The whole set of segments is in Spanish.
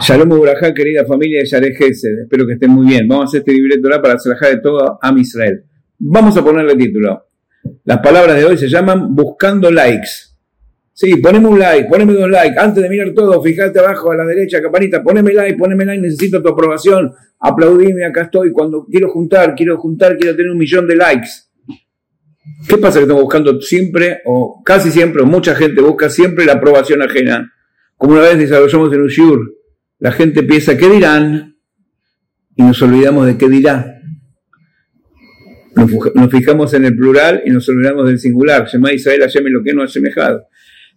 Shalom Urajá, querida familia de Yareh espero que estén muy bien. Vamos a hacer este libreto para trabajar de todo a Israel. Vamos a ponerle título. Las palabras de hoy se llaman Buscando Likes. Sí, poneme un like, poneme dos likes. Antes de mirar todo, fíjate abajo a la derecha, campanita, poneme like, poneme like, necesito tu aprobación. Aplaudime, acá estoy. Cuando quiero juntar, quiero juntar, quiero tener un millón de likes. ¿Qué pasa que estamos buscando siempre, o casi siempre, o mucha gente busca siempre la aprobación ajena? Como una vez desarrollamos en un shiur, la gente piensa, ¿qué dirán? Y nos olvidamos de qué dirá. Nos, fijamos en el plural y nos olvidamos del singular. Shema Israel Hashem lo que no ha semejado.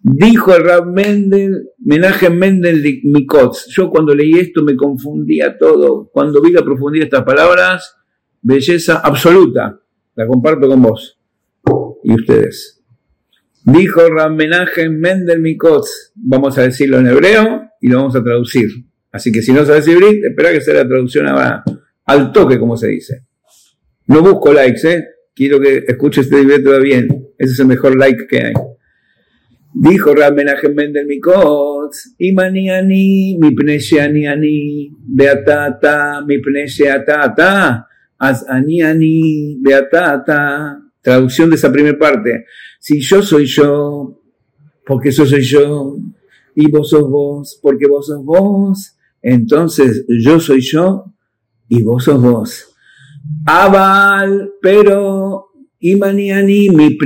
Dijo el Rab Mendel, menaje Mendel de Mikotz. Yo cuando leí esto me confundía todo. Cuando vi la profundidad de estas palabras, belleza absoluta. La comparto con vos y ustedes. Dijo Ramenaje Mendel Mikotz. Vamos a decirlo en hebreo y lo vamos a traducir. Así que si no sabes hibrid, espera que sea la traducción al toque, como se dice. No busco likes, ¿eh? Quiero que escuches este libreto bien. Ese es el mejor like que hay. Dijo Rab Menachem Mendel Mikotz, Imaniani, mi ani, beatata, mi pnesheatata, az aniani, beatata. Traducción de esa primera parte. Si yo soy yo, porque yo soy yo, y vos sos vos, porque vos sos vos, entonces yo soy yo y vos sos vos. Abal, pero imaniani mi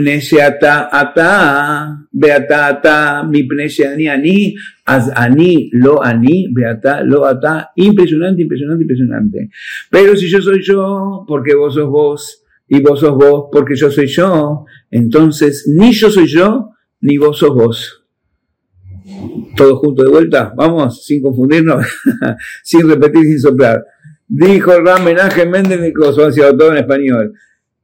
ata ata, beata ata, mi ani ani, az ani, lo ani, beata, lo ata, impresionante, impresionante, impresionante. Pero si yo soy yo, porque vos sos vos, y vos sos vos, porque yo soy yo, entonces ni yo soy yo, ni vos sos vos todos juntos de vuelta, vamos, sin confundirnos, sin repetir, sin soplar. Dijo Ram Menaje Méndez Nicoso, todo en español.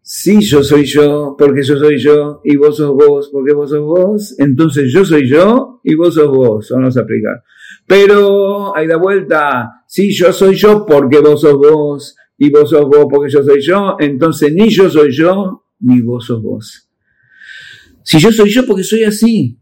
Si yo soy yo, porque yo soy yo, y vos sos vos, porque vos sos vos, entonces yo soy yo y vos sos vos. Vamos a aplicar. Pero, ahí da vuelta, si yo soy yo, porque vos sos vos, y vos sos vos, porque yo soy yo, entonces ni yo soy yo, ni vos sos vos. Si yo soy yo, porque soy así,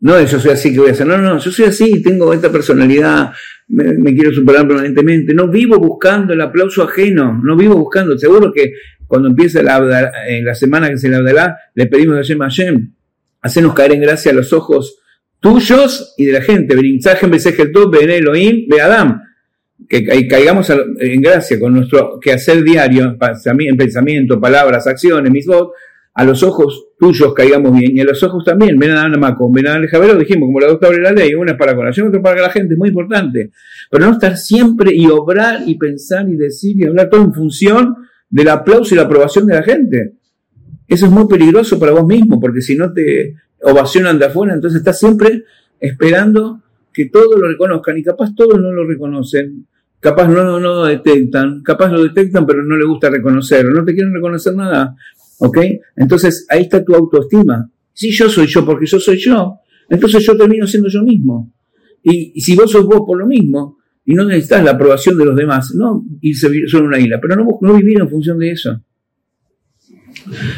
no yo soy así que voy a hacer, no, no, yo soy así, tengo esta personalidad, me, quiero superar permanentemente. No vivo buscando el aplauso ajeno, no vivo buscando. Seguro que cuando empieza la, en la semana que se le hablará, le pedimos a Hashem Hashem, hacernos caer en gracia los ojos tuyos y de la gente. Ben Elohim, Be Adam. Que caigamos en gracia con nuestro quehacer diario, en pensamiento, palabras, acciones, mis votos a los ojos tuyos caigamos bien y a los ojos también. Ven a Namaco, ven a Alejabero, dijimos, como la doctora de la ley, una es para con la otra para la gente, es muy importante. Pero no estar siempre y obrar y pensar y decir y hablar todo en función del aplauso y la aprobación de la gente. Eso es muy peligroso para vos mismo, porque si no te ovacionan de afuera, entonces estás siempre esperando que todos lo reconozcan y capaz todos no lo reconocen. Capaz no, lo detectan, capaz lo detectan pero no le gusta reconocer, no te quieren reconocer nada, ¿Ok? Entonces ahí está tu autoestima. Si yo soy yo porque yo soy yo, entonces yo termino siendo yo mismo. Y, si vos sos vos por lo mismo, y no necesitas la aprobación de los demás, no irse solo una isla, pero no, vivir en función de eso.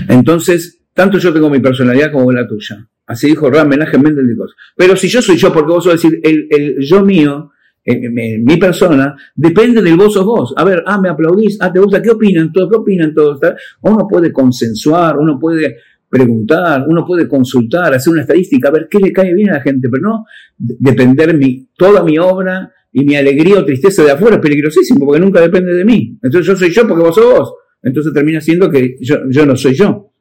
Entonces, tanto yo tengo mi personalidad como la tuya. Así dijo Ram Menachem Mendel de Pero si yo soy yo, porque vos sos decir, el, el yo mío, mi persona, depende del vos sos vos. A ver, ah, me aplaudís, ah, te gusta, ¿qué opinan todos? ¿Qué opinan todos? Uno puede consensuar, uno puede preguntar, uno puede consultar, hacer una estadística, a ver qué le cae bien a la gente, pero no depender mi, toda mi obra y mi alegría o tristeza de afuera es peligrosísimo, porque nunca depende de mí. Entonces yo soy yo porque vos sos vos. Entonces termina siendo que yo, yo no soy yo,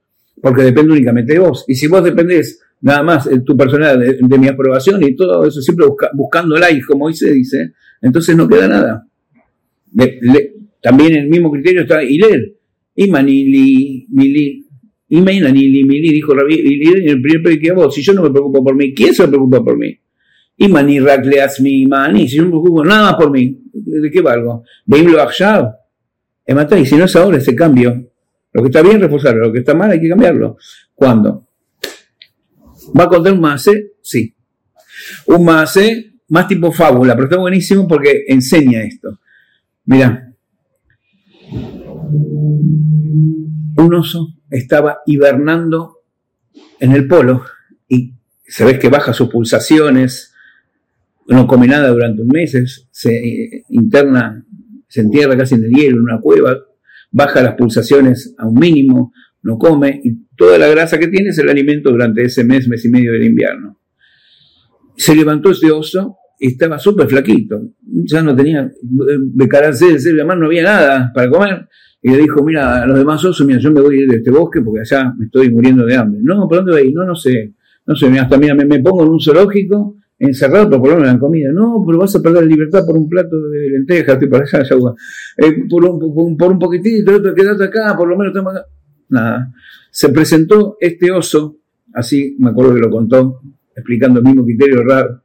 porque depende únicamente de vos. Y si vos dependés nada más tu personal de, mi aprobación y todo eso, siempre buscando like, como dice, dice, entonces no queda nada. también el mismo criterio está Hiler. Imanili, Mili, Imanili, Mili, dijo Rabí, en el primer que vos, si yo no me preocupo por mí, ¿quién se preocupa por mí? Imani mi Imani, si yo no me preocupo nada por mí, ¿de qué valgo? Veimlo y si no es ahora ese cambio. Lo que está bien, reforzarlo, lo que está mal hay que cambiarlo. ¿Cuándo? ¿Va a contar un mase? Sí. Un mase más tipo fábula, pero está buenísimo porque enseña esto. Mira, un oso estaba hibernando en el polo y sabes que baja sus pulsaciones, no come nada durante un mes, se eh, interna, se entierra casi en el hielo, en una cueva, baja las pulsaciones a un mínimo, no come, y toda la grasa que tiene es el alimento durante ese mes, mes y medio del invierno. Se levantó ese oso y estaba súper flaquito, ya no tenía, de cara de además no había nada para comer, y le dijo, mira, a los demás osos, mira, yo me voy de este bosque porque allá me estoy muriendo de hambre. No, ¿por dónde ir? No, no sé. No sé, hasta mira, me, pongo en un zoológico encerrado, por lo menos la comida. No, pero vas a perder libertad por un plato de lentejas, estoy para allá, ya, eh, por, un, por un poquitito, quedate acá, por lo menos estamos acá. Nada. Se presentó este oso, así me acuerdo que lo contó, explicando el mismo criterio raro,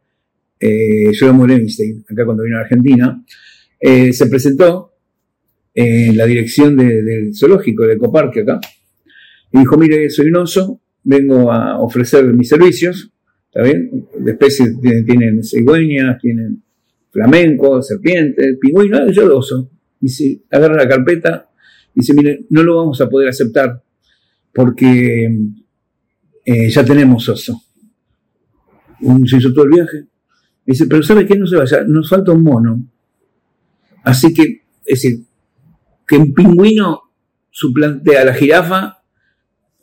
eh, Jerome Levinstein, acá cuando vino a Argentina, eh, se presentó en la dirección del zoológico de Ecoparque acá, y dijo, mire, soy un oso, vengo a ofrecer mis servicios, ¿está bien? De especies tienen, cigüeñas, tienen flamencos, serpientes, pingüinos, yo lo oso. Dice, agarra la carpeta y dice, mire, no lo vamos a poder aceptar porque eh, ya tenemos oso. Se hizo todo el viaje. Dice, pero ¿sabe qué? No se vaya, nos falta un mono. Así que, es decir, que un pingüino suplante a la jirafa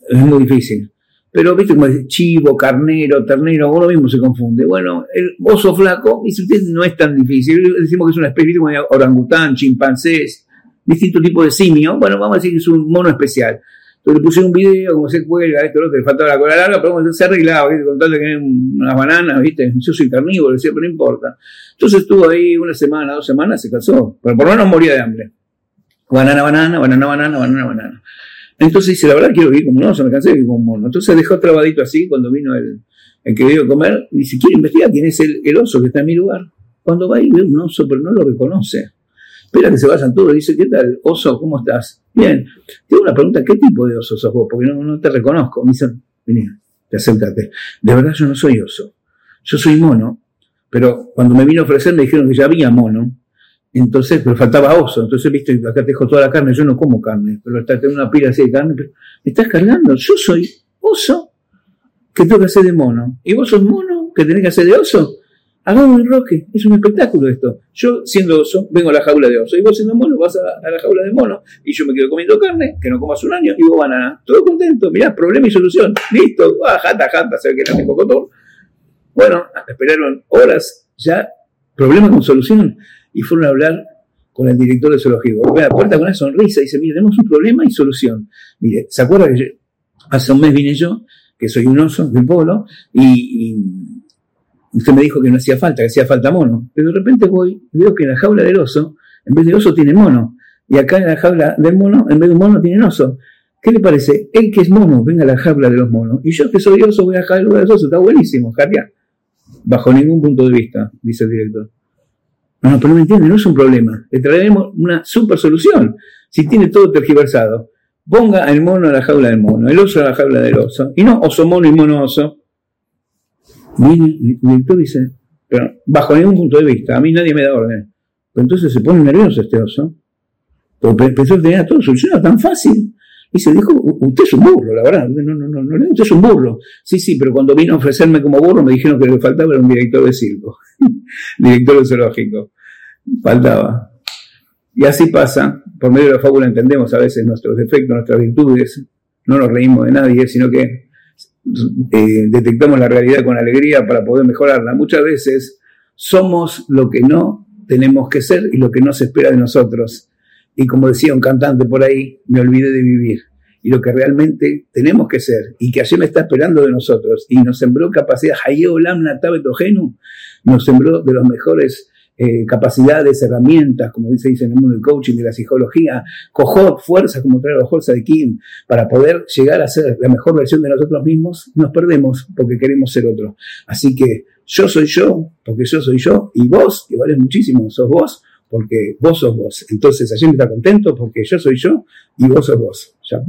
es muy difícil. Pero, viste, como dice, chivo, carnero, ternero, uno mismo se confunde. Bueno, el oso flaco, dice usted, no es tan difícil. Decimos que es una especie como orangután, chimpancés, distinto tipo de simio. Bueno, vamos a decir que es un mono especial. Entonces le puse un video, como se cuelga, esto, lo que le faltaba la cola larga, pero se arreglaba, ¿viste? con tal de que unas bananas, ¿viste? Yo soy carnívoro, pero no importa. Entonces estuvo ahí una semana, dos semanas, se casó. Pero por lo menos moría de hambre. Banana, banana, banana, banana, banana, banana. Entonces dice, la verdad quiero vivir como un oso, me cansé de vivir como un mono. Entonces dejó trabadito así cuando vino el, el que vino a comer, dice, quiero investigar quién es el, oso que está en mi lugar. Cuando va y ve un oso, pero no lo reconoce. Espera que se vayan todos, dice, ¿qué tal, oso? ¿Cómo estás? Bien. Tengo una pregunta, ¿qué tipo de oso sos vos? Porque no, no te reconozco. Me dice, vení, te acércate. De verdad yo no soy oso. Yo soy mono, pero cuando me vino a ofrecer me dijeron que ya había mono entonces, pero faltaba oso. Entonces, viste, acá te dejo toda la carne. Yo no como carne, pero está tengo una pila así de carne. Pero me estás cargando. Yo soy oso que tengo que hacer de mono. Y vos sos mono que tenés que hacer de oso. Hagamos el roque. Es un espectáculo esto. Yo, siendo oso, vengo a la jaula de oso. Y vos, siendo mono, vas a, la jaula de mono. Y yo me quedo comiendo carne, que no comas un año, y vos banana. Todo contento. Mirá, problema y solución. Listo. Ah, jata, jata, se que no tengo cotón. Bueno, esperaron horas ya. Problema con solución y fueron a hablar con el director de zoológico. la puerta con una sonrisa y dice, mire, tenemos un problema y solución. Mire, ¿se acuerda que hace un mes vine yo, que soy un oso del pueblo, y, usted me dijo que no hacía falta, que hacía falta mono. Pero de repente voy y veo que en la jaula del oso, en vez de oso tiene mono. Y acá en la jaula del mono, en vez de mono, tiene oso. ¿Qué le parece? Él que es mono, venga a la jaula de los monos. Y yo que soy oso, voy a la jaula de los osos. Está buenísimo, Javier. Bajo ningún punto de vista, dice el director. No, pero no me entiende, no es un problema. Le traeremos una super solución. Si tiene todo tergiversado, ponga el mono a la jaula del mono, el oso a la jaula del oso. Y no oso mono y mono oso. el director dice, pero bajo ningún punto de vista, a mí nadie me da orden. Pero entonces se pone nervioso este oso. Porque pensó que tenía todo solucionado tan fácil. Y se dijo, usted es un burro, la verdad. No, no, no, no, usted es un burro. Sí, sí, pero cuando vino a ofrecerme como burro me dijeron que le faltaba un director de circo. director de zoológico. Faltaba. Y así pasa, por medio de la fábula entendemos a veces nuestros defectos, nuestras virtudes, no nos reímos de nadie, sino que eh, detectamos la realidad con alegría para poder mejorarla. Muchas veces somos lo que no tenemos que ser y lo que no se espera de nosotros. Y como decía un cantante por ahí, me olvidé de vivir. Y lo que realmente tenemos que ser y que ayer me está esperando de nosotros y nos sembró capacidad, nos sembró de los mejores eh, capacidades, herramientas, como dice, dice en el mundo del coaching, de la psicología, cojot, fuerza, como trae la fuerza de Kim, para poder llegar a ser la mejor versión de nosotros mismos, nos perdemos porque queremos ser otro. Así que yo soy yo, porque yo soy yo, y vos, que vales muchísimo, sos vos, porque vos sos vos. Entonces, me está contento porque yo soy yo y vos sos vos. Ya,